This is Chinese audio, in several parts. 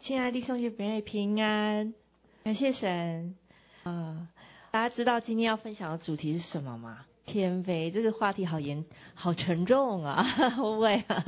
亲爱的弟兄姐妹平安，感谢神。呃，大家知道今天要分享的主题是什么吗？谦卑，这个话题好严，好沉重啊，会不会啊？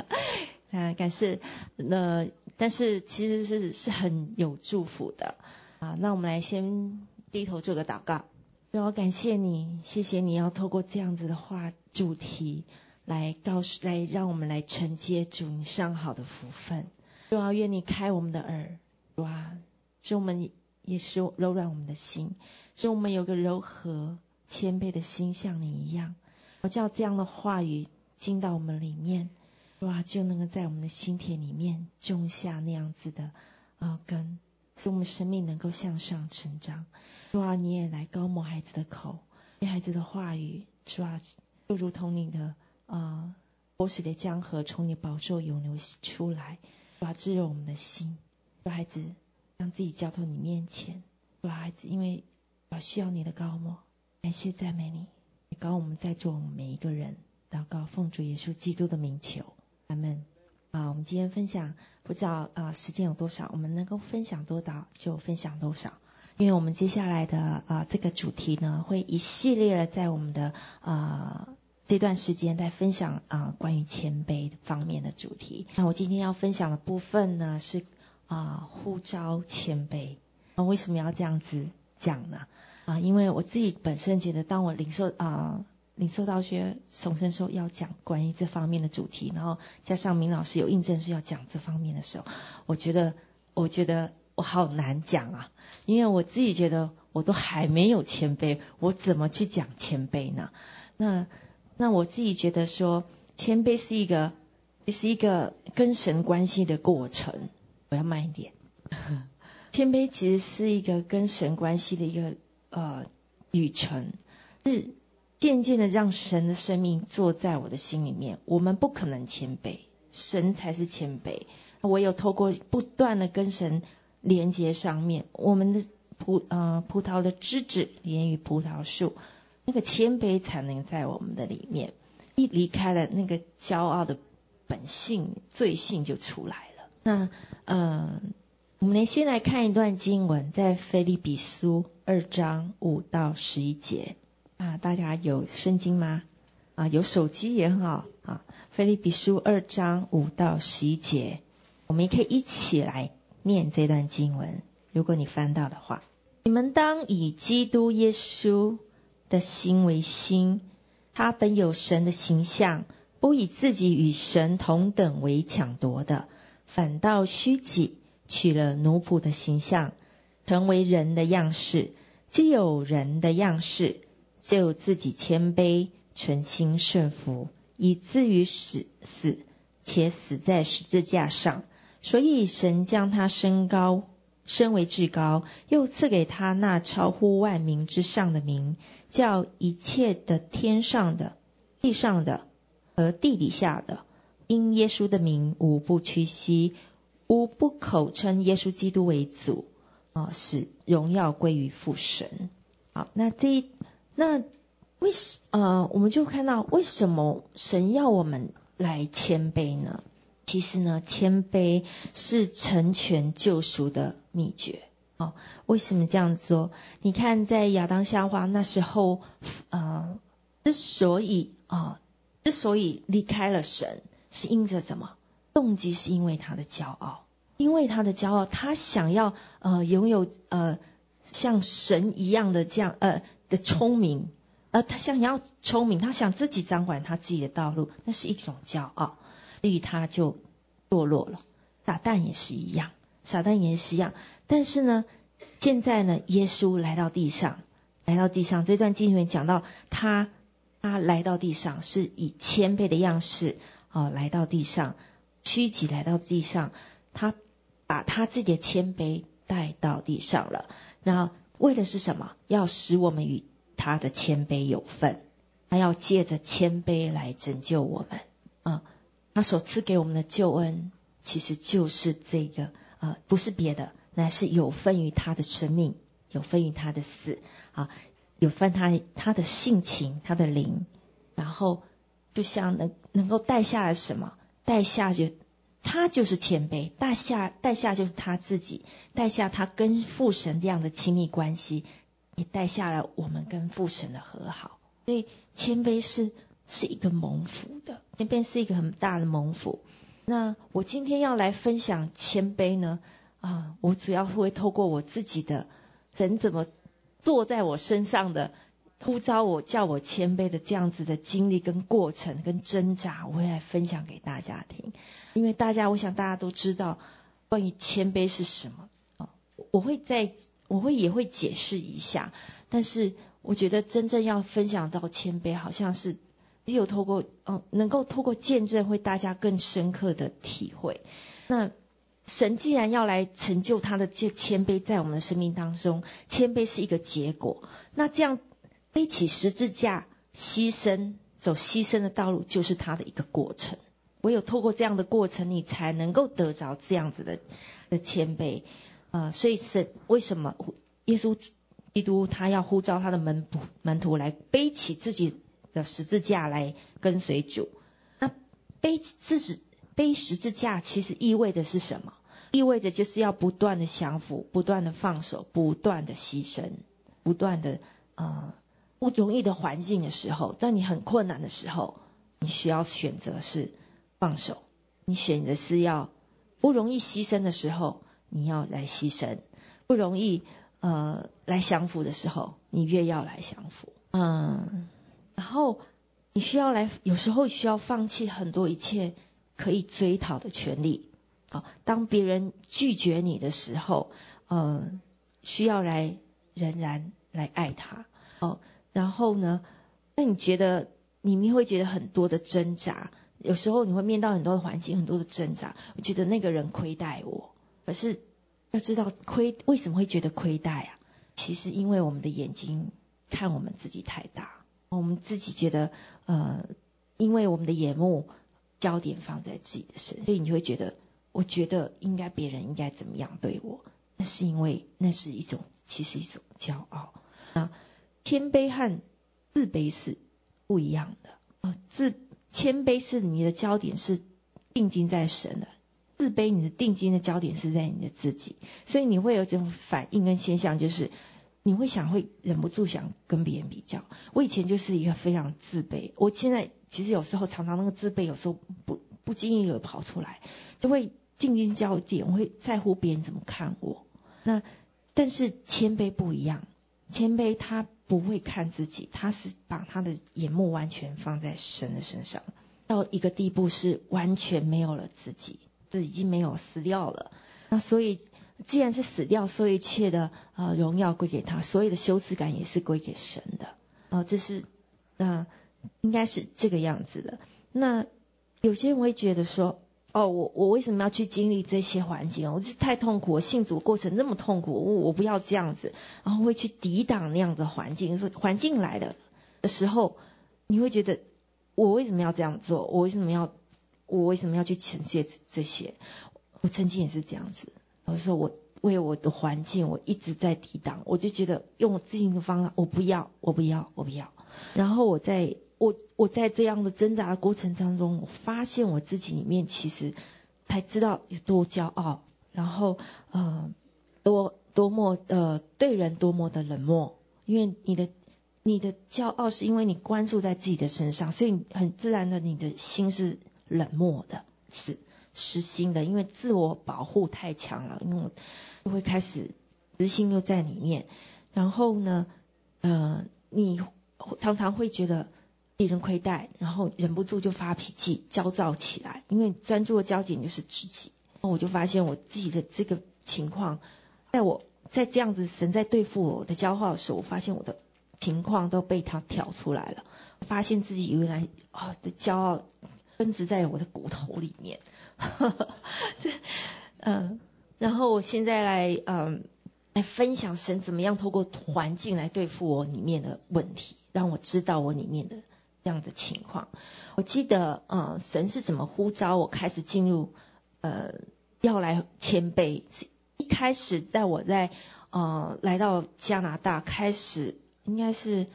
啊，感谢。那但是其实是是很有祝福的啊。那我们来先低头做个祷告。让我感谢你，谢谢你要透过这样子的话主题来告诉，来让我们来承接主你上好的福分。主啊，愿你开我们的耳，主啊，使我们也是柔软我们的心，使我们有个柔和谦卑的心，像你一样。我叫这样的话语进到我们里面，主啊，就能够在我们的心田里面种下那样子的啊根，使我们生命能够向上成长。主啊，你也来高抹孩子的口，愿孩子的话语，主啊，就如同你的啊活水的江河从你宝座涌流出来。主啊，滋润我们的心，主孩子让自己交托你面前。主孩子，因为我需要你的膏抹，感谢赞美你，也膏我们在座每一个人。祷告奉主耶稣基督的名求，阿门。啊，我们今天分享不知道啊时间有多少，我们能够分享多少就分享多少，因为我们接下来的啊这个主题呢，会一系列的在我们的啊。这段时间在分享啊关于谦卑方面的主题。那我今天要分享的部分呢是啊呼召谦卑。那为什么要这样子讲呢？啊，因为我自己本身觉得，当我领受啊领受到学重生说要讲关于这方面的主题，然后加上明老师有印证是要讲这方面的时候，我觉得我觉得我好难讲啊，因为我自己觉得我都还没有谦卑，我怎么去讲谦卑呢？那那我自己觉得说，谦卑是一个，是一个跟神关系的过程。我要慢一点。谦卑其实是一个跟神关系的一个呃旅程，是渐渐的让神的生命坐在我的心里面。我们不可能谦卑，神才是谦卑。我有透过不断的跟神连接上面，我们的葡呃葡萄的枝子连于葡萄树。那个谦卑才能在我们的里面，一离开了那个骄傲的本性，罪性就出来了。那，呃，我们先来看一段经文，在腓立比书二章五到十一节啊，大家有圣经吗？啊，有手机也好啊。腓立比书二章五到十一节，我们也可以一起来念这段经文。如果你翻到的话，你们当以基督耶稣。的心为心，他本有神的形象，不以自己与神同等为抢夺的，反倒虚己，取了奴仆的形象，成为人的样式。既有人的样式，就自己谦卑，存心顺服，以至于死，死，且死在十字架上。所以神将他升高。身为至高，又赐给他那超乎万民之上的名，叫一切的天上的、地上的和地底下的，因耶稣的名，无不屈膝，无不口称耶稣基督为主，啊，使荣耀归于父神。好，那这一那为什呃，我们就看到为什么神要我们来谦卑呢？其实呢，谦卑是成全救赎的秘诀。哦，为什么这样说？你看，在亚当夏娃那时候，呃，之所以啊、之所以离开了神，是因着什么？动机是因为他的骄傲，因为他的骄傲，他想要呃拥有呃像神一样的这样呃的聪明，呃，他想要聪明，他想自己掌管他自己的道路，那是一种骄傲。所以他就堕落了，撒旦也是一样，撒旦也是一样。但是呢，现在呢，耶稣来到地上，来到地上，这段经文讲到他，他来到地上是以谦卑的样式啊，来到地上，屈己来到地上，他把他自己的谦卑带到地上了。然后为的是什么？要使我们与他的谦卑有份，他要借着谦卑来拯救我们啊。他所赐给我们的救恩，其实就是这个、呃，不是别的，乃是有分于他的生命，有分于他的死啊，有分他他的性情，他的灵，然后就像能能够带下来什么，带下就他就是谦卑，带下带下就是他自己，带下他跟父神这样的亲密关系，也带下了我们跟父神的和好。所以谦卑是是一个蒙福的，谦卑是一个很大的蒙福。那我今天要来分享谦卑呢，啊，我主要是会透过我自己的神怎么坐在我身上的。呼召我，叫我谦卑的这样子的经历跟过程跟挣扎，我会来分享给大家听。因为大家，我想大家都知道关于谦卑是什么啊，我会在，我会也会解释一下。但是我觉得真正要分享到谦卑，好像是只有透过嗯，能够透过见证，会大家更深刻的体会。那神既然要来成就他的这谦卑在我们的生命当中，谦卑是一个结果。那这样。背起十字架，牺牲，走牺牲的道路，就是他的一个过程。唯有透过这样的过程，你才能够得着这样子的的谦卑。啊、所以是为什么耶稣基督他要呼召他的门徒门徒来背起自己的十字架来跟随主？那背自己背十字架，其实意味着是什么？意味着就是要不断的降服，不断的放手，不断的牺牲，不断的。呃不容易的环境的时候，当你很困难的时候，你需要选择是放手。你选择是要不容易牺牲的时候，你要来牺牲；不容易呃来降服的时候，你越要来降服。嗯，然后你需要来，有时候需要放弃很多一切可以追讨的权利。啊，当别人拒绝你的时候，嗯，需要来仍然来爱他。哦。然后呢，那你觉得你你会觉得很多的挣扎，有时候你会面到很多的环境，很多的挣扎。我觉得那个人亏待我，可是要知道亏为什么会觉得亏待啊？其实因为我们的眼睛看我们自己太大，我们自己觉得呃，因为我们的眼目焦点放在自己的身，所以你就会觉得，我觉得应该别人应该怎么样对我？那是因为那是一种其实一种骄傲啊。谦卑和自卑是不一样的啊！自谦卑是你的焦点是定睛在神的，自卑你的定睛的焦点是在你的自己，所以你会有这种反应跟现象，就是你会想会忍不住想跟别人比较。我以前就是一个非常自卑，我现在其实有时候常常那个自卑有时候不不经意的跑出来，就会定睛焦点，我会在乎别人怎么看我。那但是谦卑不一样，谦卑他。不会看自己，他是把他的眼目完全放在神的身上，到一个地步是完全没有了自己，这已经没有死掉了。那所以，既然是死掉，所有一切的呃荣耀归给他，所有的羞耻感也是归给神的。啊、这是那、应该是这个样子的。那有些人会觉得说。哦，我我为什么要去经历这些环境？我就是太痛苦，我信主过程那么痛苦，我我不要这样子，然后会去抵挡那样的环境。说环境来了的时候，你会觉得我为什么要这样做？我为什么要我为什么要去承接这些？我曾经也是这样子，我说我为我的环境，我一直在抵挡，我就觉得用我自己的方法，我不要，我不要，我不要。然后我在。我我在这样的挣扎的过程当中，我发现我自己里面其实才知道有多骄傲，然后呃多多么呃对人多么的冷漠，因为你的你的骄傲是因为你关注在自己的身上，所以很自然的你的心是冷漠的，是失心的，因为自我保护太强了，因为就会开始私心又在里面，然后呢呃你常常会觉得。被人亏待，然后忍不住就发脾气、焦躁起来，因为专注的焦点就是自己。那我就发现我自己的这个情况，在我在这样子神在对付我的骄傲的时候，我发现我的情况都被他挑出来了。发现自己原来啊、的骄傲根植在我的骨头里面。这嗯，然后我现在来嗯来分享神怎么样透过环境来对付我里面的问题，让我知道我里面的。这样的情况，我记得，呃，神是怎么呼召我开始进入，呃，要来谦卑。一开始，在我在呃来到加拿大，开始应该是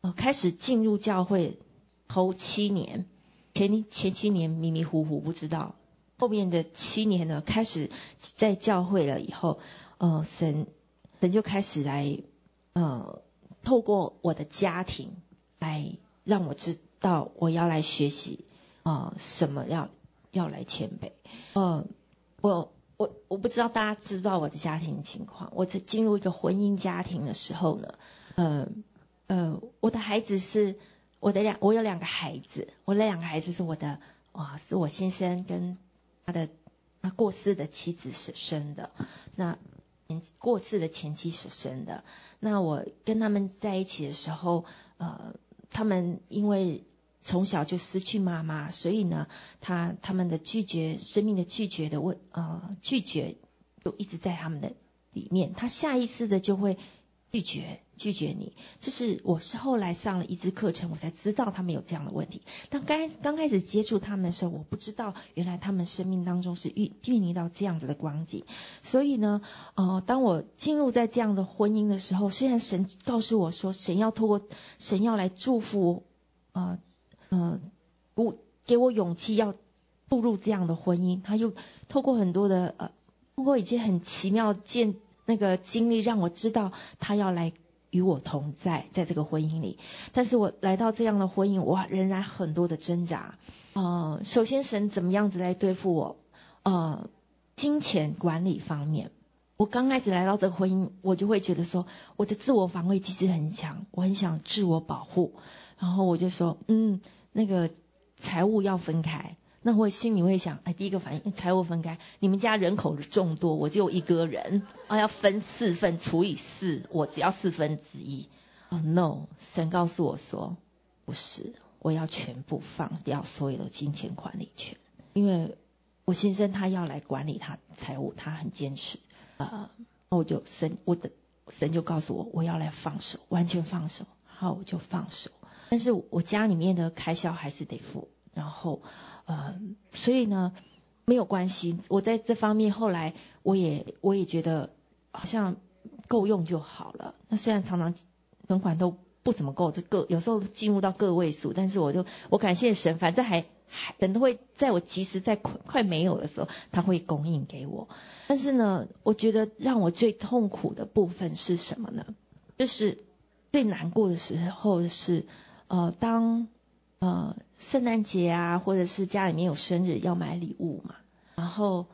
呃开始进入教会头七年，前前七年迷迷糊糊不知道，后面的七年呢，开始在教会了以后，呃，神神就开始来，呃，透过我的家庭来让我知道我要来学习，呃，什么要要来谦卑。呃，我我我不知道大家知道我的家庭情况。我在进入一个婚姻家庭的时候呢，呃呃，我的孩子是我的两，我有两个孩子，我的两个孩子是我的，哇，是我先生跟。他的他过世的妻子所生的，那过世的前妻所生的。那我跟他们在一起的时候，呃，他们因为从小就失去妈妈，所以呢，他他们的拒绝生命的拒绝的问，呃，拒绝都一直在他们的里面，他下意识的就会。拒绝拒绝你，这是我是后来上了一支课程，我才知道他们有这样的问题。当刚刚开始接触他们的时候，我不知道原来他们生命当中是遇面临到这样子的光景。所以呢，呃，当我进入在这样的婚姻的时候，虽然神告诉我说，神要透过神要来祝福，呃呃，不给我勇气要步入这样的婚姻，他又透过很多的呃，通过一些很奇妙见。那个经历让我知道他要来与我同在，在这个婚姻里。但是我来到这样的婚姻，我仍然很多的挣扎。呃，首先神怎么样子来对付我？呃，金钱管理方面，我刚开始来到这个婚姻，我就会觉得说，我的自我防卫机制很强，我很想自我保护。然后我就说，嗯，那个财务要分开。那我心里会想，哎，第一个反应，财务分开。你们家人口众多，我只有一个人，啊，要分四份除以四，我只要四分之一。哦，no，神告诉我说，不是，我要全部放掉所有的金钱管理权，因为我先生他要来管理他财务，他很坚持。啊，那我就神，我的神就告诉我，我要来放手，完全放手。好，我就放手。但是我家里面的开销还是得付，然后。呃，所以呢，没有关系。我在这方面后来，我也我也觉得好像够用就好了。那虽然常常存款都不怎么够，这个有时候进入到个位数，但是我就我感谢神，反正还还等都会在我即使在快快没有的时候，他会供应给我。但是呢，我觉得让我最痛苦的部分是什么呢？就是最难过的时候是呃当。呃，圣诞节啊，或者是家里面有生日要买礼物嘛，然后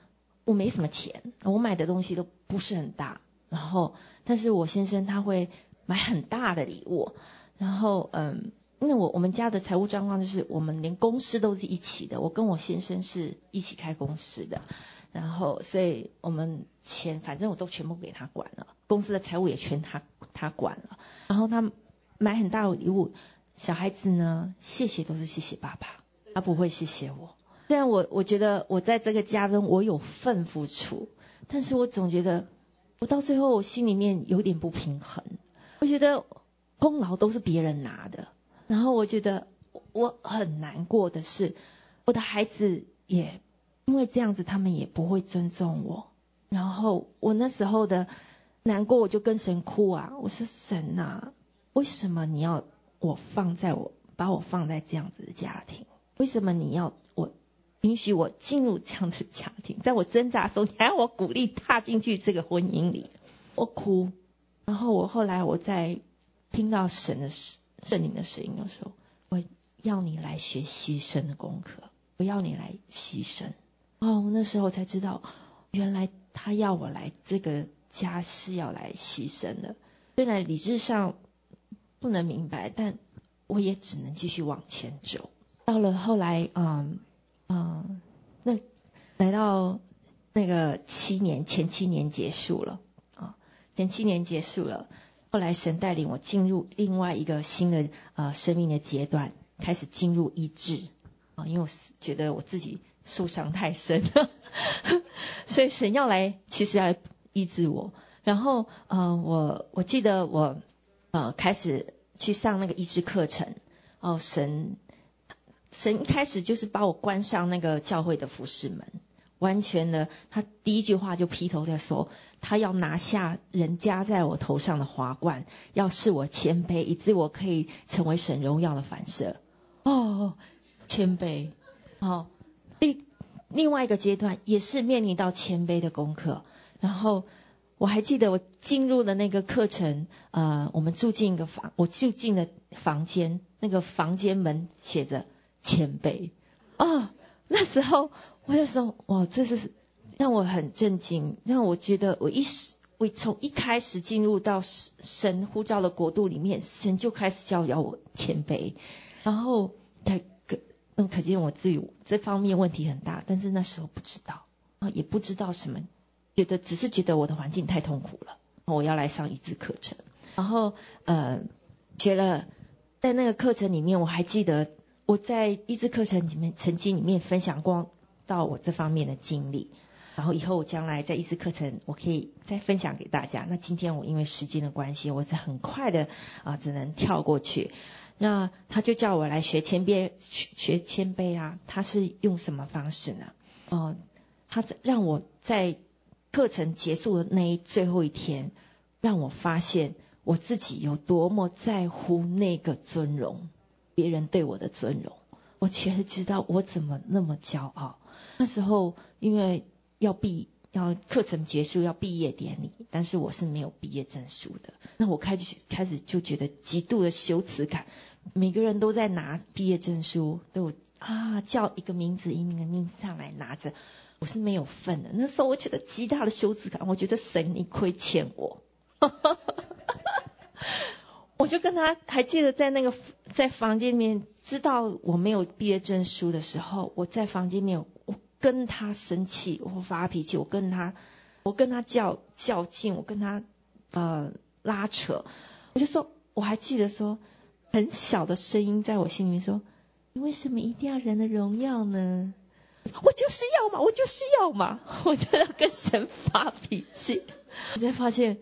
我没什么钱，我买的东西都不是很大，然后但是我先生他会买很大的礼物，然后嗯，因为我我们家的财务状况就是我们连公司都是一起的，我跟我先生是一起开公司的，然后所以我们钱反正我都全部给他管了，公司的财务也全他他管了，然后他买很大的礼物。小孩子呢，谢谢都是谢谢爸爸，他不会谢谢我。虽然我我觉得我在这个家中我有份付出，但是我总觉得我到最后我心里面有点不平衡。我觉得功劳都是别人拿的，然后我觉得我很难过的是，我的孩子也因为这样子，他们也不会尊重我。然后我那时候的难过，我就跟神哭啊，我说神啊，为什么你要？我放在我把我放在这样子的家庭，为什么你要我允许我进入这样的家庭？在我挣扎的时候，你还要我鼓励踏进去这个婚姻里？我哭，然后我后来我在听到神的圣灵的声音的时候，我要你来学牺牲的功课，我要你来牺牲。哦，那时候我才知道，原来他要我来这个家是要来牺牲的。虽然理智上。不能明白，但我也只能继续往前走。到了后来，嗯嗯，那来到那个七年，前七年结束了啊，前七年结束了。后来神带领我进入另外一个新的呃生命的阶段，开始进入医治啊，因为我觉得我自己受伤太深了，所以神要来，其实要来医治我。然后呃，我我记得我。呃，开始去上那个医治课程。哦，神，神一开始就是把我关上那个教会的服侍门，完全的，他第一句话就劈头在说，他要拿下人加在我头上的华冠，要使我谦卑，以致我可以成为神荣耀的反射。哦，谦卑。哦，第另外一个阶段也是面临到谦卑的功课。然后我还记得我进入的那个课程，呃，我们住进一个房，我住进了房间，那个房间门写着谦卑。哦，那时候我就说，哇，这是让我很震惊，让我觉得我一时。我从一开始进入到神呼召的国度里面，神就开始教导我谦卑，然后才可那可见我自己这方面问题很大，但是那时候不知道啊，也不知道什么，觉得只是觉得我的环境太痛苦了，我要来上医治课程，然后呃，学了在那个课程里面，我还记得我在医治课程里面曾经里面分享过到我这方面的经历。然后以后我将来在医治课程，我可以再分享给大家。那今天我因为时间的关系，我是很快的啊，只能跳过去。那他就叫我来学谦卑，学谦卑啊。他是用什么方式呢？哦、呃，他让我在课程结束的那一最后一天，让我发现我自己有多么在乎那个尊荣，别人对我的尊荣。我其实知道我怎么那么骄傲。那时候因为。要毕要课程结束要毕业典礼，但是我是没有毕业证书的。那我开始开始就觉得极度的羞耻感。每个人都在拿毕业证书，都啊叫一个名字一名的名字上来拿着，我是没有份的。那时候我觉得极大的羞耻感，我觉得神你亏欠我。我就跟他还记得在那个在房间里面知道我没有毕业证书的时候，我在房间里面我。跟他生气，我发脾气，我跟他，我跟他较较劲，我跟他呃拉扯，我就说，我还记得说，很小的声音在我心里面说，你为什么一定要人的荣耀呢？我就是要嘛，我就是要嘛，我就要跟神发脾气。我才发现，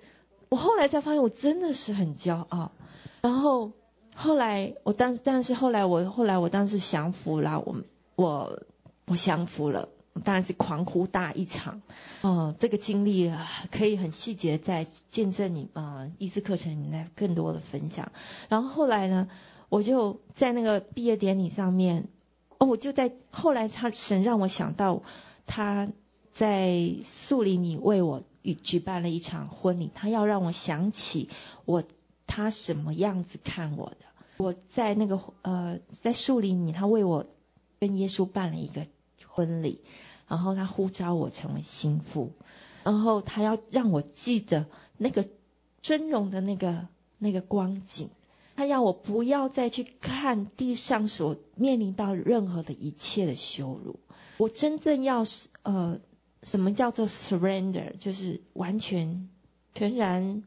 我后来才发现，我真的是很骄傲。然后后来，我当时，但是后来我后来我当时降服了，我我。我降服了，当然是狂呼大一场。哦，这个经历可以很细节在见证你啊，医治课程里面更多的分享。然后后来呢，我就在那个毕业典礼上面，我就在后来他神让我想到他在树林里为我举举办了一场婚礼，他要让我想起我他什么样子看我的。我在那个呃在树林里，他为我跟耶稣办了一个。婚礼，然后他呼召我成为新妇，然后他要让我记得那个尊荣的那个那个光景，他要我不要再去看地上所面临到任何的一切的羞辱，我真正要呃，什么叫做 surrender，就是完全全然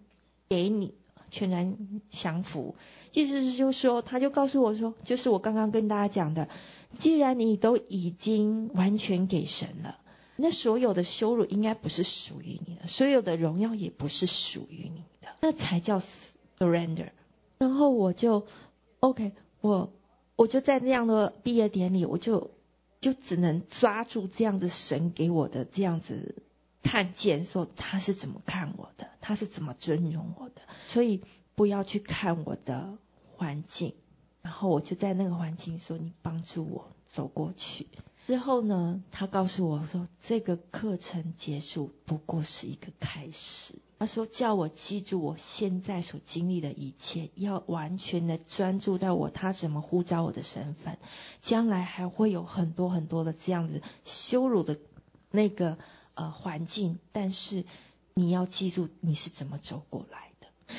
给你，全然降服，意思是就是说，他就告诉我说，就是我刚刚跟大家讲的。既然你都已经完全给神了，那所有的羞辱应该不是属于你的，所有的荣耀也不是属于你的，那才叫 surrender。然后我就 OK，我我就在那样的毕业典礼，我就就只能抓住这样子神给我的这样子看见，说他是怎么看我的，他是怎么尊荣我的，所以不要去看我的环境。然后我就在那个环境说：“你帮助我走过去。”之后呢，他告诉我说：“这个课程结束不过是一个开始。”他说：“叫我记住我现在所经历的一切，要完全的专注到我他怎么呼召我的身份。将来还会有很多很多的这样子羞辱的那个呃环境，但是你要记住你是怎么走过来的。”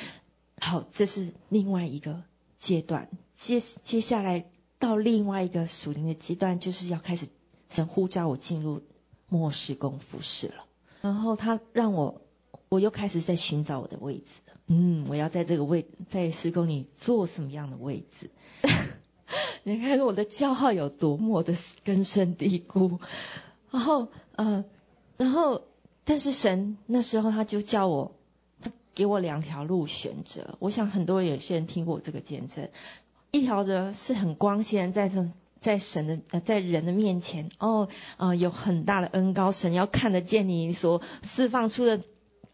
好，这是另外一个阶段。接接下来到另外一个属灵的阶段，就是要开始神呼召我进入末世工服事了。然后他让我，我又开始在寻找我的位置。嗯，我要在这个位，在施工里做什么样的位置？你看我的骄傲有多么的根深蒂固。然后，呃，然后，但是神那时候他就叫我，他给我两条路选择。我想很多有些人听过我这个见证。一条呢是很光鲜，在这在神的呃在人的面前哦啊、呃、有很大的恩高，神要看得见你所释放出的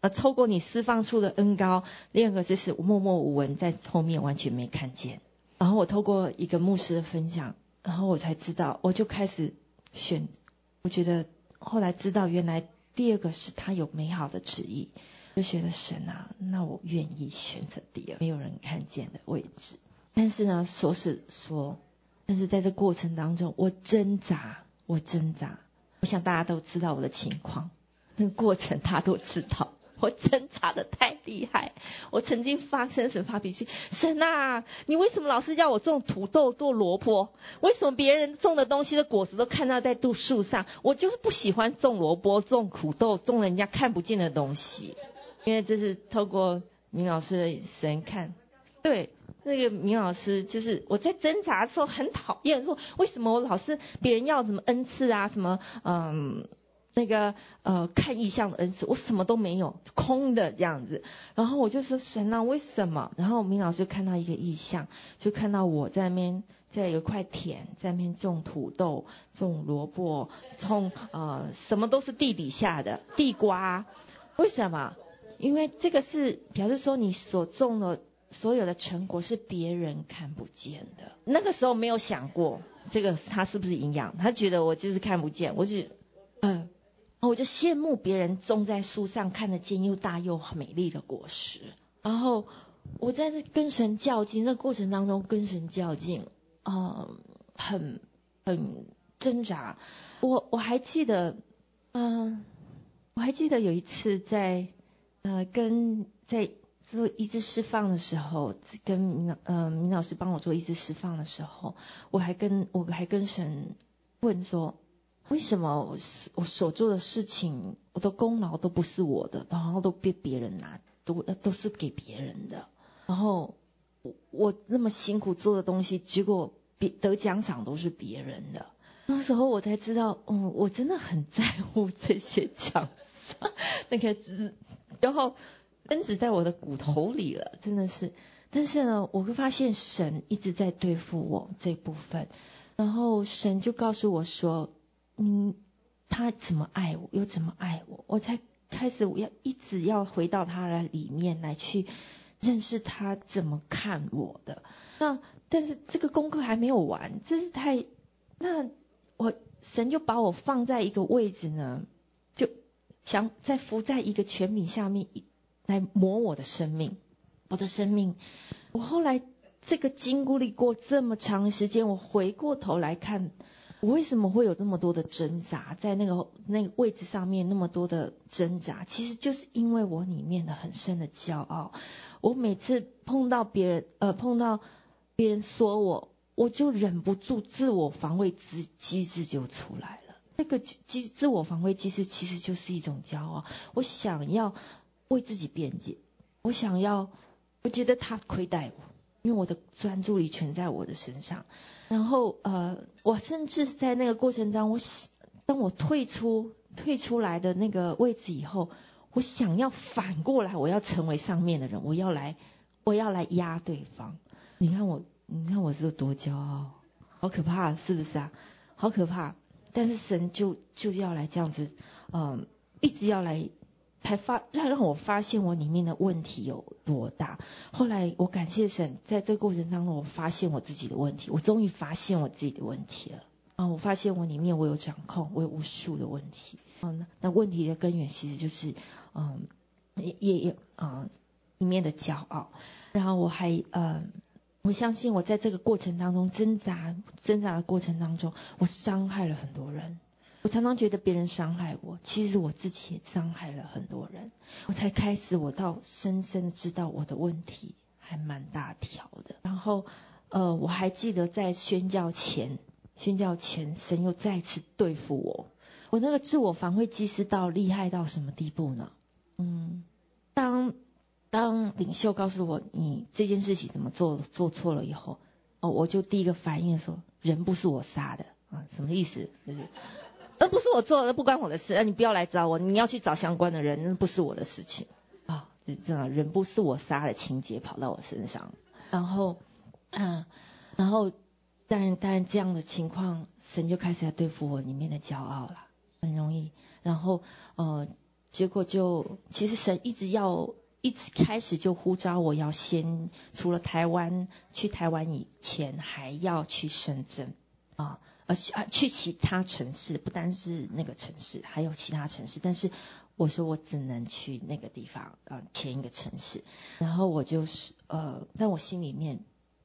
呃透过你释放出的恩高。另一个就是默默无闻，在后面完全没看见。然后我透过一个牧师的分享，然后我才知道，我就开始选，我觉得后来知道，原来第二个是他有美好的旨意，就觉得神啊，那我愿意选择第二，没有人看见的位置。但是呢，说是说，但是在这过程当中，我挣扎，我挣扎。我想大家都知道我的情况，那个过程他都知道。我挣扎的太厉害，我曾经发生神发脾气，神啊，你为什么老是叫我种土豆、做萝卜？为什么别人种的东西的果实都看到在杜树上，我就是不喜欢种萝卜、种土豆、种人家看不见的东西？因为这是透过明老师的神看，对，那个明老师就是我在挣扎的时候很讨厌，说为什么我老是别人要什么恩赐啊，什么嗯。那个呃，看意象的恩赐，我什么都没有，空的这样子。然后我就说神啊，为什么？然后明老师看到一个意象，就看到我在那边，在有一块田，在那边种土豆、种萝卜、种呃，什么都是地底下的地瓜。为什么？因为这个是表示说你所种的所有的成果是别人看不见的。那个时候没有想过这个他是不是营养，他觉得我就是看不见，我就嗯。呃我就羡慕别人种在树上看得见又大又美丽的果实，然后我在这跟神较劲，那过程当中跟神较劲，嗯，很很挣扎。我我还记得，嗯，我还记得有一次在呃跟在做医治释放的时候，跟明呃明老师帮我做医治释放的时候，我还跟我还跟神问说。为什么我我所做的事情，我的功劳都不是我的，然后都被别人拿，都都是给别人的。然后我我那么辛苦做的东西，结果别得奖赏都是别人的。那时候我才知道，嗯，我真的很在乎这些奖赏，那个只，然后根植在我的骨头里了，真的是。但是呢，我会发现神一直在对付我这部分，然后神就告诉我说。嗯，他怎么爱我，又怎么爱我？我才开始，我要一直要回到他的里面来去认识他怎么看我的。那但是这个功课还没有完，这是太……那我神就把我放在一个位置呢，就想再伏在一个权柄下面来磨我的生命，我的生命。我后来这个经历过这么长时间，我回过头来看。我为什么会有那么多的挣扎，在那个那个位置上面那么多的挣扎，其实就是因为我里面的很深的骄傲。我每次碰到别人，呃，碰到别人说我，我就忍不住自我防卫机机制就出来了。那个机自我防卫机制其实就是一种骄傲。我想要为自己辩解，我想要，我觉得他亏待我，因为我的专注力全在我的身上。然后呃，我甚至在那个过程当中，我想当我退出退出来的那个位置以后，我想要反过来，我要成为上面的人，我要来我要来压对方。你看我，你看我是有多骄傲，好可怕，是不是啊？好可怕！但是神就就要来这样子，嗯，一直要来。才发让让我发现我里面的问题有多大。后来我感谢神，在这个过程当中，我发现我自己的问题，我终于发现我自己的问题了。啊，我发现我里面我有掌控，我有无数的问题。嗯，那问题的根源其实就是，嗯，也也嗯里面的骄傲。然后我还嗯，我相信我在这个过程当中挣扎挣扎的过程当中，我伤害了很多人。我常常觉得别人伤害我，其实我自己也伤害了很多人。我才开始，我倒深深的知道我的问题还蛮大条的。然后，呃，我还记得在宣教前，宣教前，神又再次对付我。我那个自我防卫机制到厉害到什么地步呢？嗯，当当领袖告诉我你这件事情怎么做做错了以后，哦，我就第一个反应说，人不是我杀的啊，什么意思？就是。那不是我做的，不关我的事。那你不要来找我，你要去找相关的人，那不是我的事情啊。就这样，人不是我杀的情节跑到我身上，然后，嗯，然后，但但这样的情况，神就开始要对付我里面的骄傲了，很容易。然后，呃，结果就其实神一直要，一直开始就呼召我要先除了台湾，去台湾以前还要去深圳。啊，去啊去其他城市，不单是那个城市，还有其他城市。但是我说我只能去那个地方，呃，前一个城市。然后我就是呃，但我心里面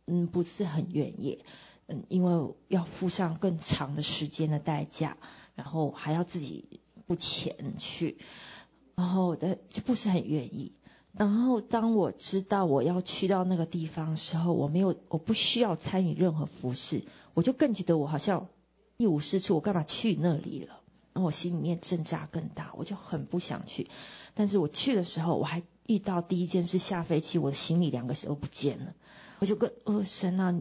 嗯不是很愿意，嗯，因为要付上更长的时间的代价，然后还要自己付钱去，然后的就不是很愿意。然后当我知道我要去到那个地方的时候，我没有，我不需要参与任何服饰，我就更觉得我好像一无是处，我干嘛去那里了？然后我心里面挣扎更大，我就很不想去。但是我去的时候，我还遇到第一件事，下飞机，我的行李两个都不见了。我就跟呃神啊，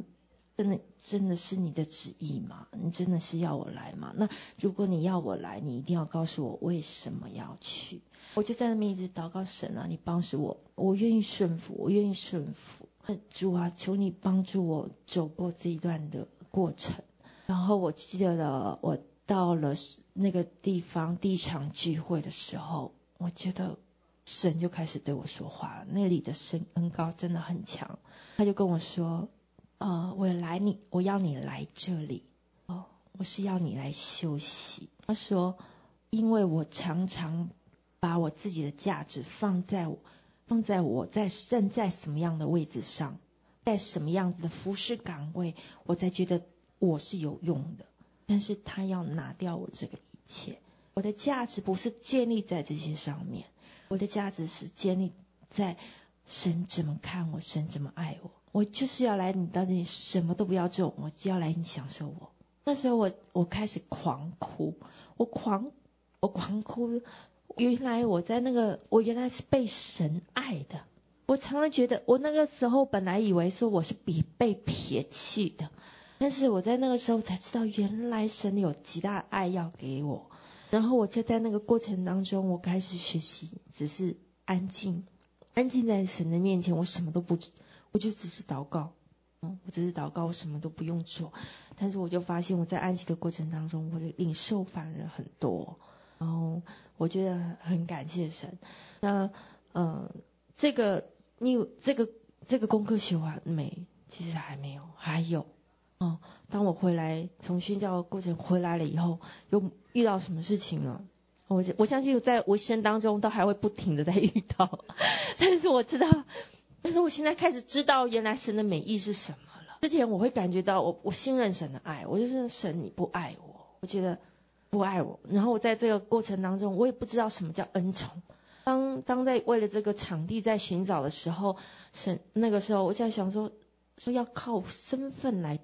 真的真的是你的旨意吗？你真的是要我来吗？那如果你要我来，你一定要告诉我为什么要去。我就在那边一直祷告神啊，你帮助我，我愿意顺服，我愿意顺服。主啊，求你帮助我走过这一段的过程。然后我记得了，我到了那个地方第一场聚会的时候，我觉得神就开始对我说话了。那里的神恩膏真的很强，他就跟我说：“呃，我来你，我要你来这里哦，我是要你来休息。”他说：“因为我常常。”把我自己的价值放在我，放在我在站在什么样的位置上，在什么样子的服侍岗位，我才觉得我是有用的。但是他要拿掉我这个一切，我的价值不是建立在这些上面，我的价值是建立在神怎么看我，神怎么爱我。我就是要来你到这里，什么都不要做，我只要来你享受我。那时候我我开始狂哭，我狂我狂哭。原来我在那个，我原来是被神爱的。我常常觉得，我那个时候本来以为说我是比被撇弃的，但是我在那个时候才知道，原来神有极大的爱要给我。然后我就在那个过程当中，我开始学习，只是安静，安静在神的面前，我什么都不，我就只是祷告，嗯，我只是祷告，我什么都不用做。但是我就发现，我在安息的过程当中，我的领受反而很多。然后我觉得很感谢神。那呃，这个你这个这个功课学完没？其实还没有，还有。哦，当我回来从宣教的过程回来了以后，又遇到什么事情了？我我相信在我一生当中都还会不停的在遇到。但是我知道，但是我现在开始知道原来神的美意是什么了。之前我会感觉到我我信任神的爱，我就是神你不爱我，我觉得。不爱我，然后我在这个过程当中，我也不知道什么叫恩宠。当当在为了这个场地在寻找的时候，是那个时候我在想说，是要靠身份来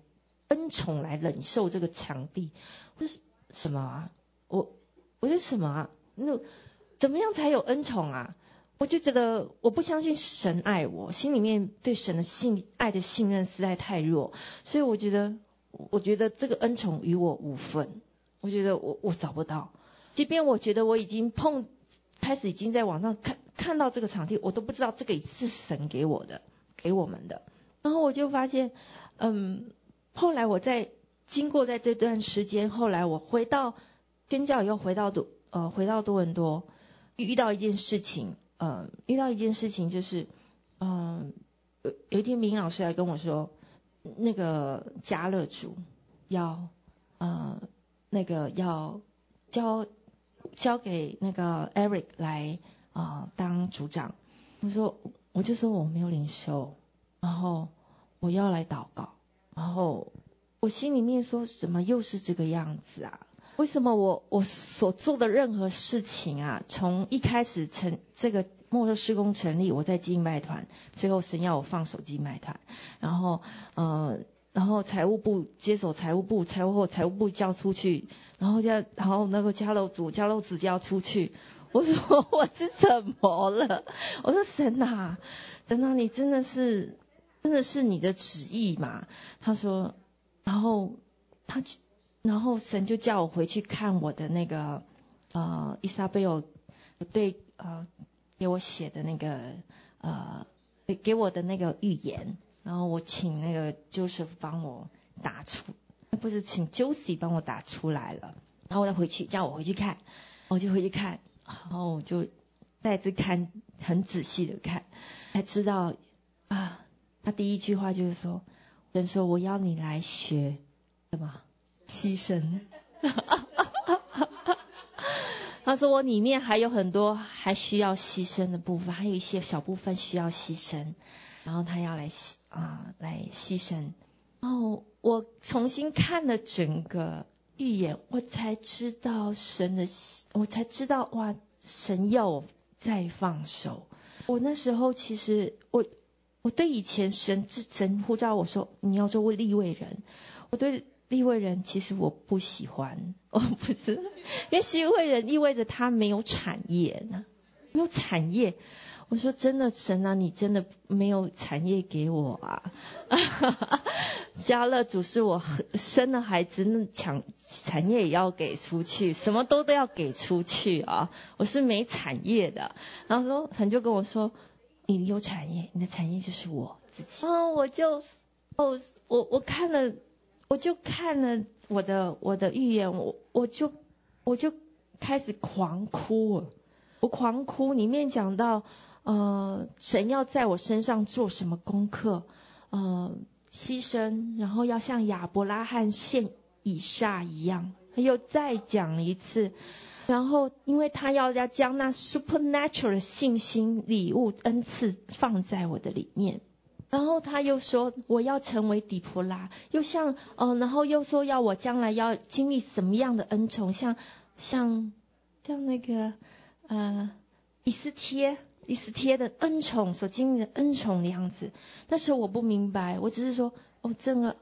恩宠来忍受这个场地，这是什么啊？我我说什么啊？那怎么样才有恩宠啊？我就觉得我不相信神爱我，心里面对神的信爱的信任实在太弱，所以我觉得我觉得这个恩宠与我无分。我觉得我我找不到，即便我觉得我已经碰，开始已经在网上看看到这个场地，我都不知道这个是神给我的，给我们的。然后我就发现，嗯，后来我在经过在这段时间，后来我回到宣教以后回到多呃回到多伦多，遇到一件事情，呃遇到一件事情就是，嗯、呃、有有一天明老师来跟我说，那个家乐族要呃。那个要教交给那个 Eric 来啊、当组长，我说我就说我没有领袖，然后我要来祷告，然后我心里面说什么又是这个样子啊？为什么我我所做的任何事情啊，从一开始成这个末日施工成立，我在经营卖团，最后神要我放手敬拜团，然后呃。然后财务部接手财务部，财务后财务部交出去，然后家然后那个家乐组家乐组交出去。我说 我是怎么了？我说神呐，神呐，你真的是真的是你的旨意嘛？他说，然后他然后神就叫我回去看我的那个呃伊莎贝尔对呃给我写的那个呃给我的那个预言。然后我请那个 Joseph 帮我打出，不是请 Josie 帮我打出来了。然后我再回去，叫我回去看，我就回去看，然后我就再次看，很仔细的看，才知道啊，他第一句话就是说，人说我要你来学什么牺牲。他说我里面还有很多还需要牺牲的部分，还有一些小部分需要牺牲，然后他要来牺啊来牺牲。然后我重新看了整个预言，我才知道神的，我才知道哇，神要我再放手。我那时候其实我我对以前神之神呼召我说你要做利未人，我对。利未人其实我不喜欢，我不知，因为利未人意味着他没有产业呢，没有产业。我说真的，神啊，你真的没有产业给我啊！家乐主是我生的孩子，那抢产业也要给出去，什么都都要给出去啊！我是没产业的。然后说神就跟我说，你有产业，你的产业就是我自己。哦，我就哦，我我看了。我就看了我的我的预言，我我就我就开始狂哭，我狂哭。里面讲到，呃，神要在我身上做什么功课，呃，牺牲，然后要像亚伯拉罕献以撒一样，他又再讲一次，然后因为他要要将那 supernatural 的信心礼物恩赐放在我的里面。然后他又说我要成为底波拉，又像哦、呃，然后又说要我将来要经历什么样的恩宠，像像像那个呃以斯帖。以斯帖的恩宠所经历的恩宠的样子。那时候我不明白，我只是说哦，真的，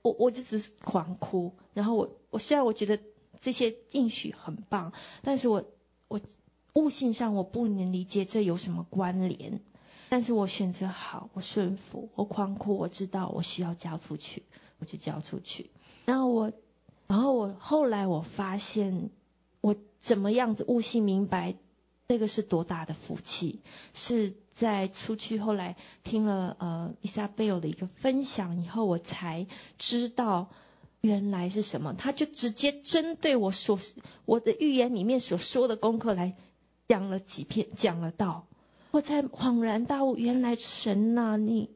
我我就只是狂哭。然后我我虽然我觉得这些应许很棒，但是我我悟性上我不能理解这有什么关联。但是我选择好，我顺服，我狂哭，我知道我需要交出去，我就交出去。然后我，然后我后来我发现，我怎么样子悟性明白，这个是多大的福气，是在出去后来听了呃伊莎贝尔的一个分享以后，我才知道原来是什么。他就直接针对我所我的预言里面所说的功课来讲了几篇，讲了道。我才恍然大悟，原来神呐、啊，你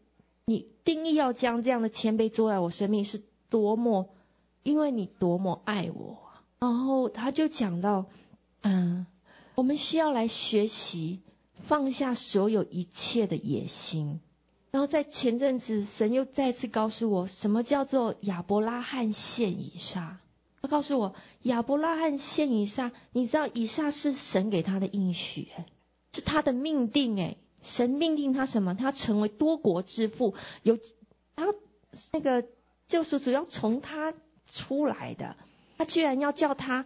你定义要将这样的谦卑做在我生命是多么，因为你多么爱我。然后他就讲到，嗯，我们需要来学习放下所有一切的野心。然后在前阵子，神又再次告诉我，什么叫做亚伯拉罕献以撒？他告诉我，亚伯拉罕献以撒，你知道以撒是神给他的应许。是他的命定诶，神命定他什么？他成为多国之父，有他那个救赎主要从他出来的，他居然要叫他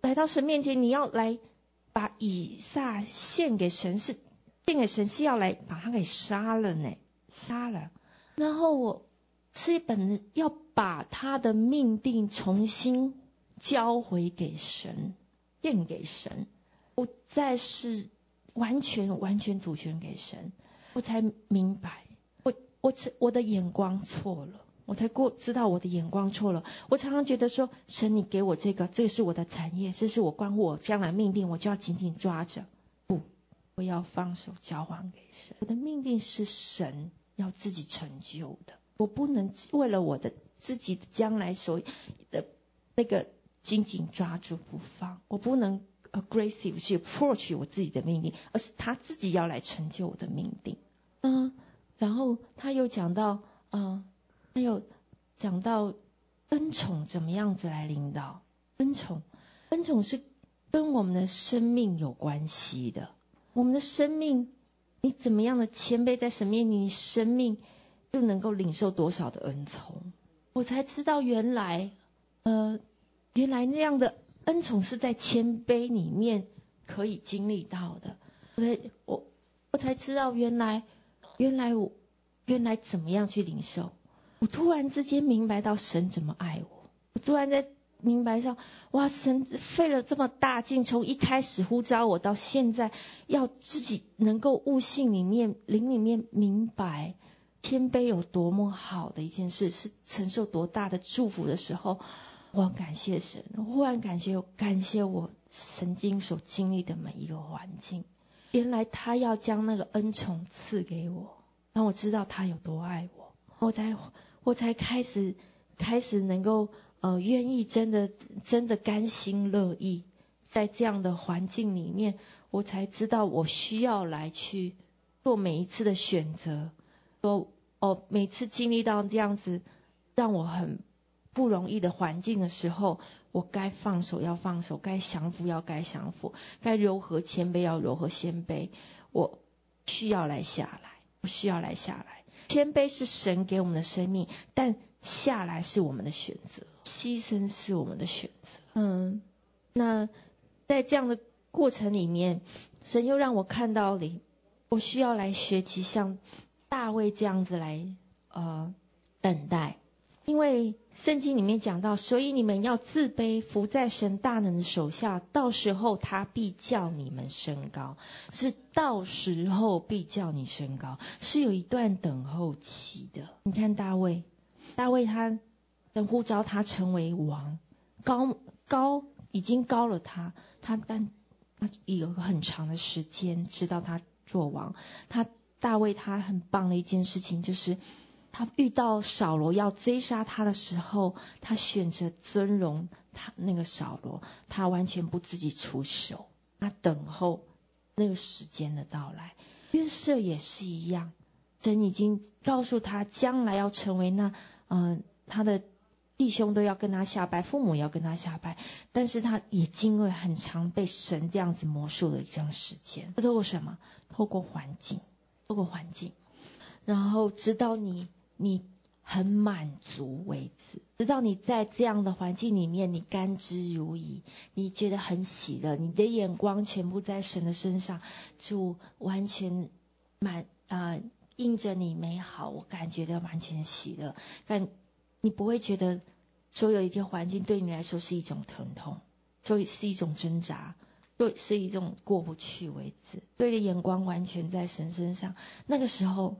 来到神面前，你要来把以撒献给神，是献给神是要来把他给杀了呢？杀了。然后我是一本要把他的命定重新交回给神，献给神，不再是。完全完全主权给神，我才明白，我我我的眼光错了，我才过知道我的眼光错了。我常常觉得说，神你给我这个，这个是我的产业，这是我关乎我将来命定，我就要紧紧抓着。不，我要放手交还给神。我的命定是神要自己成就的，我不能为了我的自己的将来所的那个紧紧抓住不放，我不能。aggressive 去 approach 我自己的命令，而是他自己要来成就我的命定。嗯，然后他又讲到，嗯，还有讲到恩宠怎么样子来领导恩宠，恩宠是跟我们的生命有关系的。我们的生命，你怎么样的谦卑在神面前，你生命就能够领受多少的恩宠。我才知道原来，呃，原来那样的。恩宠是在谦卑里面可以经历到的，我才我我才知道原来原来我原来怎么样去领受，我突然之间明白到神怎么爱我，我突然在明白上，哇，神费了这么大劲，从一开始呼召我到现在，要自己能够悟性里面灵里面明白谦卑有多么好的一件事，是承受多大的祝福的时候。我感谢神，我忽然感谢，感谢我曾经所经历的每一个环境。原来他要将那个恩宠赐给我，让我知道他有多爱我，我在我才开始开始能够呃愿意真的真的甘心乐意，在这样的环境里面，我才知道我需要来去做每一次的选择。说哦，每次经历到这样子让我很不容易的环境的时候，我该放手要放手，该降服要该降服，该柔和谦卑要柔和谦卑。我需要来下来，我需要来下来。谦卑是神给我们的生命，但下来是我们的选择，牺牲是我们的选择。嗯，那在这样的过程里面，神又让我看到你，我需要来学习像大卫这样子来呃等待。因为圣经里面讲到，所以你们要自卑，伏在神大能的手下，到时候他必叫你们升高。是到时候必叫你升高，是有一段等候期的。你看大卫，大卫他等呼召他成为王，高高已经高了他，他但他有个很长的时间知道他做王。他大卫他很棒的一件事情就是。他遇到扫罗要追杀他的时候，他选择尊荣他那个扫罗，他完全不自己出手，他等候那个时间的到来。约瑟也是一样，神已经告诉他将来要成为那，嗯、他的弟兄都要跟他下拜，父母也要跟他下拜，但是他也经历很长被神这样子魔术的一段时间。透过什么？透过环境，透过环境，然后直到你。你很满足为止，直到你在这样的环境里面，你甘之如饴，你觉得很喜乐，你的眼光全部在神的身上，就完全满啊、呃，印着你美好，我感觉到完全喜乐。但你不会觉得所有一切环境对你来说是一种疼痛，所以是一种挣扎，对，是一种过不去为止。对的眼光完全在神身上，那个时候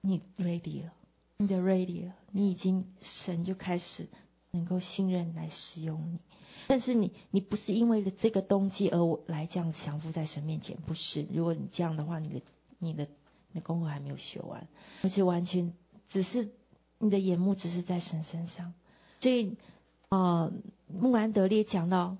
你 ready 了。你的 ready 了，你已经神就开始能够信任来使用你，但是你你不是因为了这个动机而我来这样降服在神面前，不是。如果你这样的话，你的你的你的功课还没有学完，而且完全只是你的眼目只是在神身上。所以，呃，穆安德烈讲到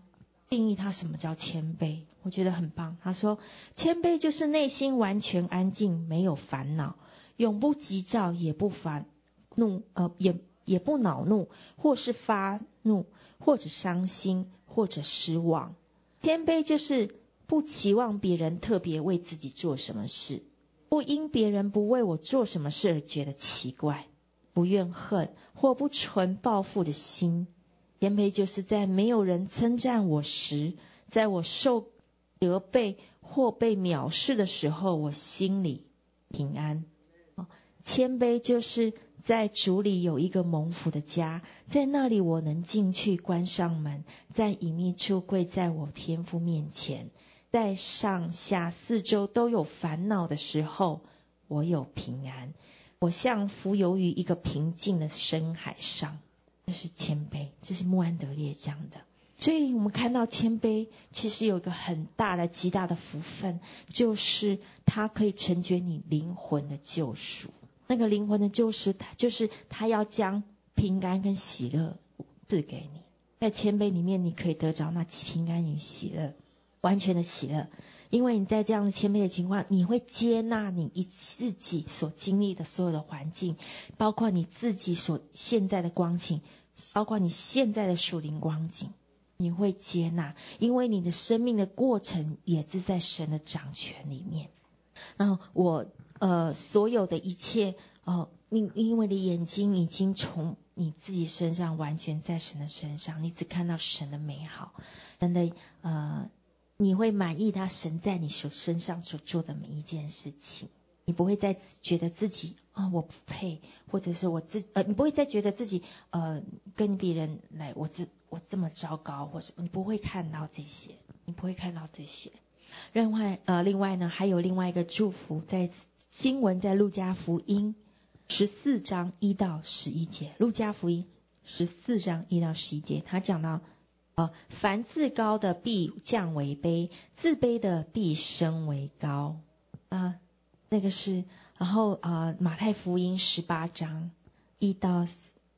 定义他什么叫谦卑，我觉得很棒。他说，谦卑就是内心完全安静，没有烦恼，永不急躁，也不烦。怒呃也也不恼怒，或是发怒，或者伤心，或者失望。谦卑就是不期望别人特别为自己做什么事，不因别人不为我做什么事而觉得奇怪，不怨恨或不存报复的心。谦卑就是在没有人称赞我时，在我受责备或被藐视的时候，我心里平安。谦卑就是在主里有一个蒙福的家，在那里我能进去关上门，在隐秘处跪在我天父面前，在上下四周都有烦恼的时候，我有平安。我像浮游于一个平静的深海上，这是谦卑，这是穆安德烈讲的。所以我们看到谦卑其实有一个很大的、极大的福分，就是它可以成全你灵魂的救赎。那个灵魂的救赎，他就是他要将平安跟喜乐赐给你，在谦卑里面，你可以得着那平安与喜乐，完全的喜乐，因为你在这样的谦卑的情况，你会接纳你一自己所经历的所有的环境，包括你自己所现在的光景，包括你现在的属灵光景，你会接纳，因为你的生命的过程也是在神的掌权里面。然后我。呃，所有的一切，哦，因因为你的眼睛已经从你自己身上完全在神的身上，你只看到神的美好，真的，呃，你会满意他神在你所身上所做的每一件事情，你不会再觉得自己啊、我不配，或者是我自呃，你不会再觉得自己呃跟别人来我这我这么糟糕，或者你不会看到这些，你不会看到这些。另外呃，另外呢，还有另外一个祝福在。经文在路加福音十四章一到十一节。路加福音十四章一到十一节，他讲到，呃，凡自高的必降为卑，自卑的必升为高。啊、那个是，然后啊、呃，马太福音十八章一到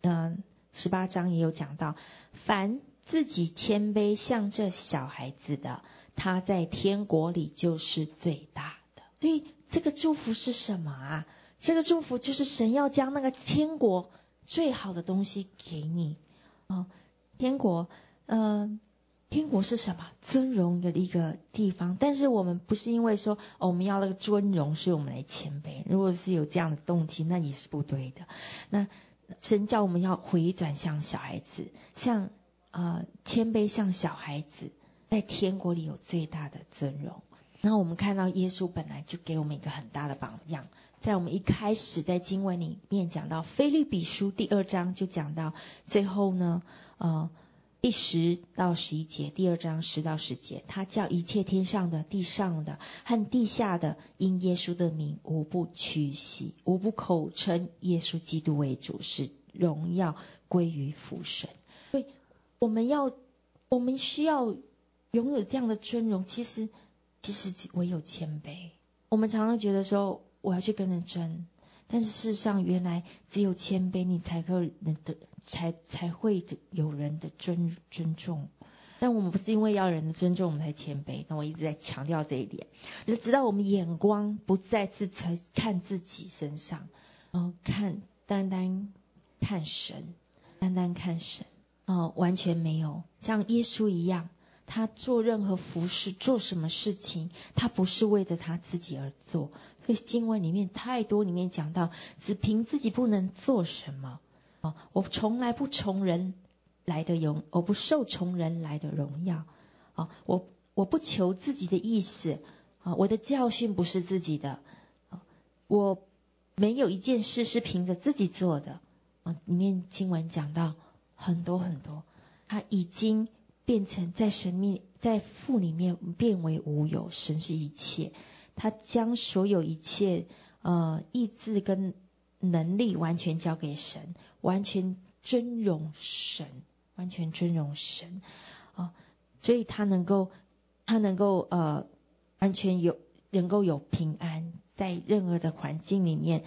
嗯十八章也有讲到，凡自己谦卑像这小孩子的，他在天国里就是最大的。所以这个祝福是什么啊？这个祝福就是神要将那个天国最好的东西给你。哦，天国，嗯、天国是什么？尊荣的一个地方。但是我们不是因为说，哦，我们要那个尊荣，所以我们来谦卑。如果是有这样的动机，那也是不对的。那神叫我们要回转向小孩子，像啊、呃、谦卑像小孩子，在天国里有最大的尊荣。那我们看到耶稣本来就给我们一个很大的榜样，在我们一开始在经文里面讲到腓立比书第二章就讲到，最后呢，呃。第十到十一节，第二章十到十节，他叫一切天上的、地上的和地下的，因耶稣的名，无不屈膝，无不口称耶稣基督为主，使荣耀归于父神。所以我们要，我们需要拥有这样的尊荣。其实，其实唯有谦卑。我们常常觉得说，我要去跟人争。但是事实上，原来只有谦卑，你才可能的，才才会有人的尊尊重。但我们不是因为要人的尊重，我们才谦卑。那我一直在强调这一点，就直到我们眼光不再次才看自己身上，然后，看单单看神，单单看神，哦，完全没有像耶稣一样。他做任何服事，做什么事情，他不是为了他自己而做。所以经文里面太多里面讲到，只凭自己不能做什么。啊，我从来不从人来的荣，我不受从人来的荣耀。啊，我我不求自己的意思。啊，我的教训不是自己的。啊，我没有一件事是凭着自己做的。啊，里面经文讲到很多很多，他已经。变成在神面，在父里面变为无有，神是一切，他将所有一切呃意志跟能力完全交给神，完全尊荣神，完全尊荣神啊、所以他能够他能够呃完全有能够有平安，在任何的环境里面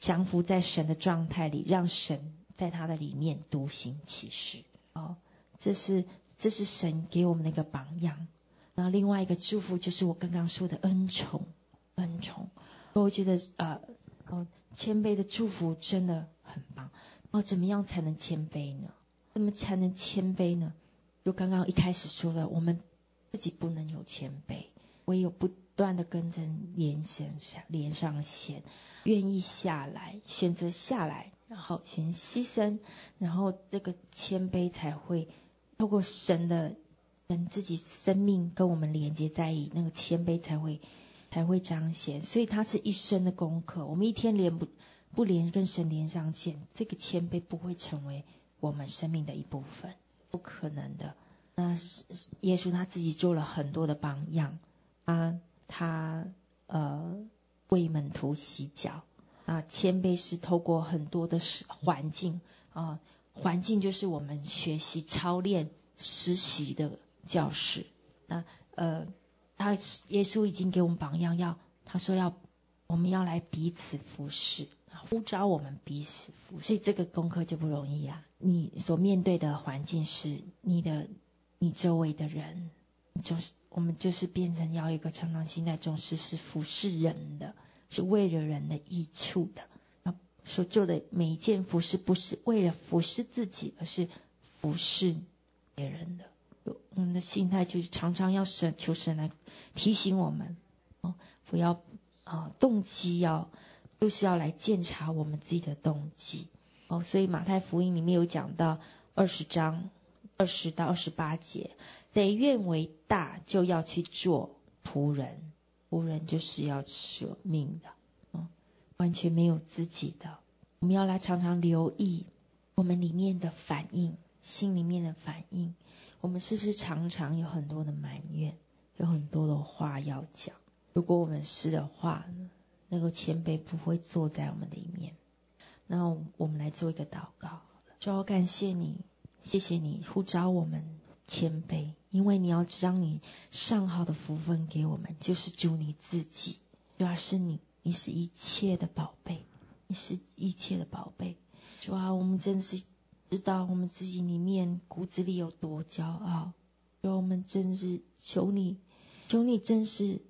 降服在神的状态里，让神在他的里面独行其事哦、这是。这是神给我们的一个榜样，然后另外一个祝福就是我刚刚说的恩宠，恩宠。我觉得呃，哦，谦卑的祝福真的很棒。哦，怎么样才能谦卑呢？怎么才能谦卑呢？就刚刚一开始说的，我们自己不能有谦卑，唯有不断的跟人连线上连上线，愿意下来，选择下来，然后先牺牲，然后这个谦卑才会。透过神的跟自己生命跟我们连接在一起，那个谦卑才会才会彰显。所以它是一生的功课。我们一天连不不连跟神连上线，这个谦卑不会成为我们生命的一部分，不可能的。那耶稣他自己做了很多的榜样，啊，他呃为门徒洗脚啊，谦卑是透过很多的环境啊。环境就是我们学习、操练、实习的教室。那呃，他耶稣已经给我们榜样，要他说要我们要来彼此服侍，呼召我们彼此服。所以这个功课就不容易啊！你所面对的环境是你的，你周围的人，就是我们就是变成要一个常常心态重视是服侍人的，是为了人的益处的。所做的每一件服事，不是为了服侍自己，而是服侍别人的。我们的心态就是常常要神求神来提醒我们，哦，不要啊，动机要就是要来检查我们自己的动机。哦，所以马太福音里面有讲到二十章二十到二十八节，贼愿为大，就要去做仆人，仆人就是要舍命的。完全没有自己的，我们要来常常留意我们里面的反应，心里面的反应。我们是不是常常有很多的埋怨，有很多的话要讲？如果我们是的话呢，那个谦卑不会坐在我们里面。那我们来做一个祷告，就要感谢你，谢谢你呼召我们谦卑，因为你要将你上好的福分给我们，就是主你自己，主要是你。你是一切的宝贝，你是一切的宝贝，主啊，我们真是知道我们自己里面骨子里有多骄傲。主啊，我们真是求你，求你真是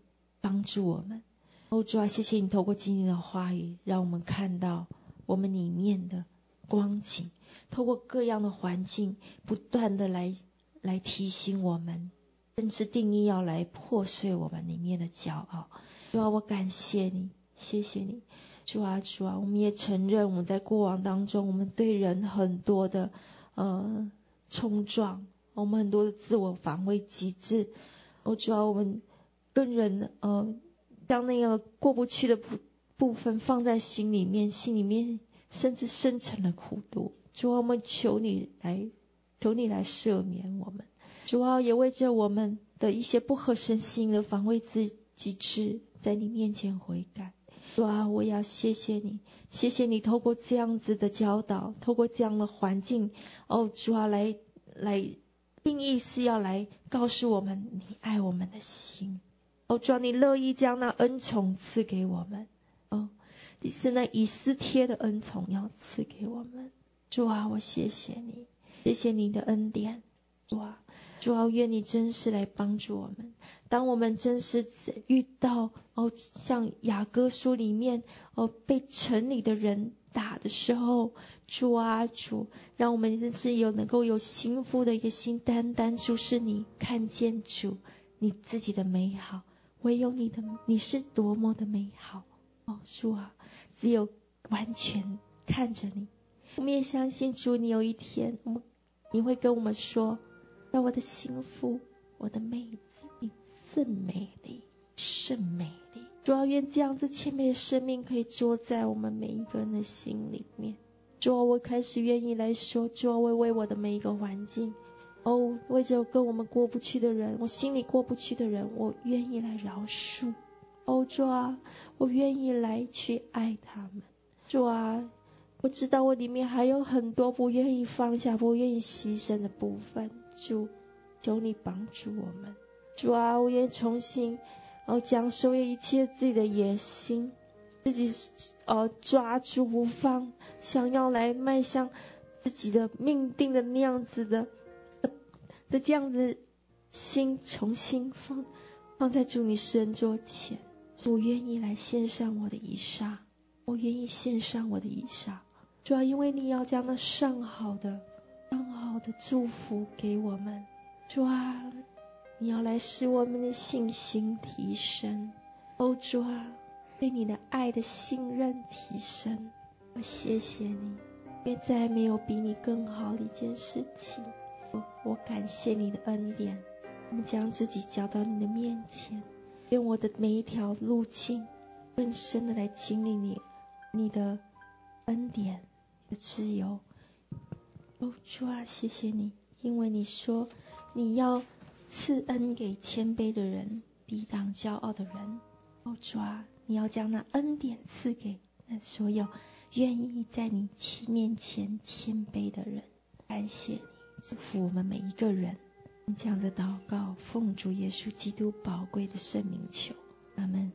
帮助我们。哦，主啊，谢谢你透过今天的话语，让我们看到我们里面的光景，透过各样的环境，不断的来来提醒我们，甚至定义要来破碎我们里面的骄傲。主啊，我感谢你，谢谢你。主啊，主啊，我们也承认我们在过往当中，我们对人很多的呃冲撞，我们很多的自我防卫机制。哦，主啊，我们跟人呃将那个过不去的部部分放在心里面，心里面甚至生成了苦毒。主啊，我们求你来，求你来赦免我们。主啊，也为着我们的一些不合神心的防卫机机制，在你面前悔改。主啊，我要谢谢你，谢谢你透过这样子的教导，透过这样的环境，哦，主啊，来来定义是要来告诉我们你爱我们的心，哦，主啊，你乐意将那恩宠赐给我们，哦，你是那以斯帖的恩宠要赐给我们，主啊，我谢谢你，谢谢你的恩典，主啊。主要愿你真实来帮助我们。当我们真实遇到哦，像雅歌书里面哦，被城里的人打的时候，主啊主，让我们真是有能够有心腹的一个心，单单注视你，看见主你自己的美好，唯有你的你是多么的美好哦，主啊，只有完全看着你，我们也相信主，你有一天我们你会跟我们说。让我的心腹，我的妹子，你甚美丽，甚美丽。主啊，愿这样子谦卑的生命可以坐在我们每一个人的心里面。主啊，我开始愿意来说，主啊，为为我的每一个环境，哦，为着跟我们过不去的人，我心里过不去的人，我愿意来饶恕。哦，主啊，我愿意来去爱他们。主啊。我知道我里面还有很多不愿意放下、不愿意牺牲的部分，主，求你帮助我们。主啊，我愿重新，哦，将所有一切自己的野心，自己呃抓住不放，想要来迈向自己的命定的那样子的的，的这样子心，重新放放在主你施恩座前。我愿意来献上我的一刹，我愿意献上我的一刹。主要因为你要将那上好的、上好的祝福给我们，主啊，你要来使我们的信心提升，哦，主啊，对你的爱的信任提升。我谢谢你，因为再没有比你更好的一件事情。我我感谢你的恩典，我们将自己交到你的面前，用我的每一条路径更深的来经历你，你的恩典。的自由，哦，主啊，谢谢你，因为你说你要赐恩给谦卑的人，抵挡骄傲的人。哦，主啊，你要将那恩典赐给那所有愿意在你面前谦卑的人。感谢你，祝福我们每一个人。这样的祷告，奉主耶稣基督宝贵的圣名求，阿门。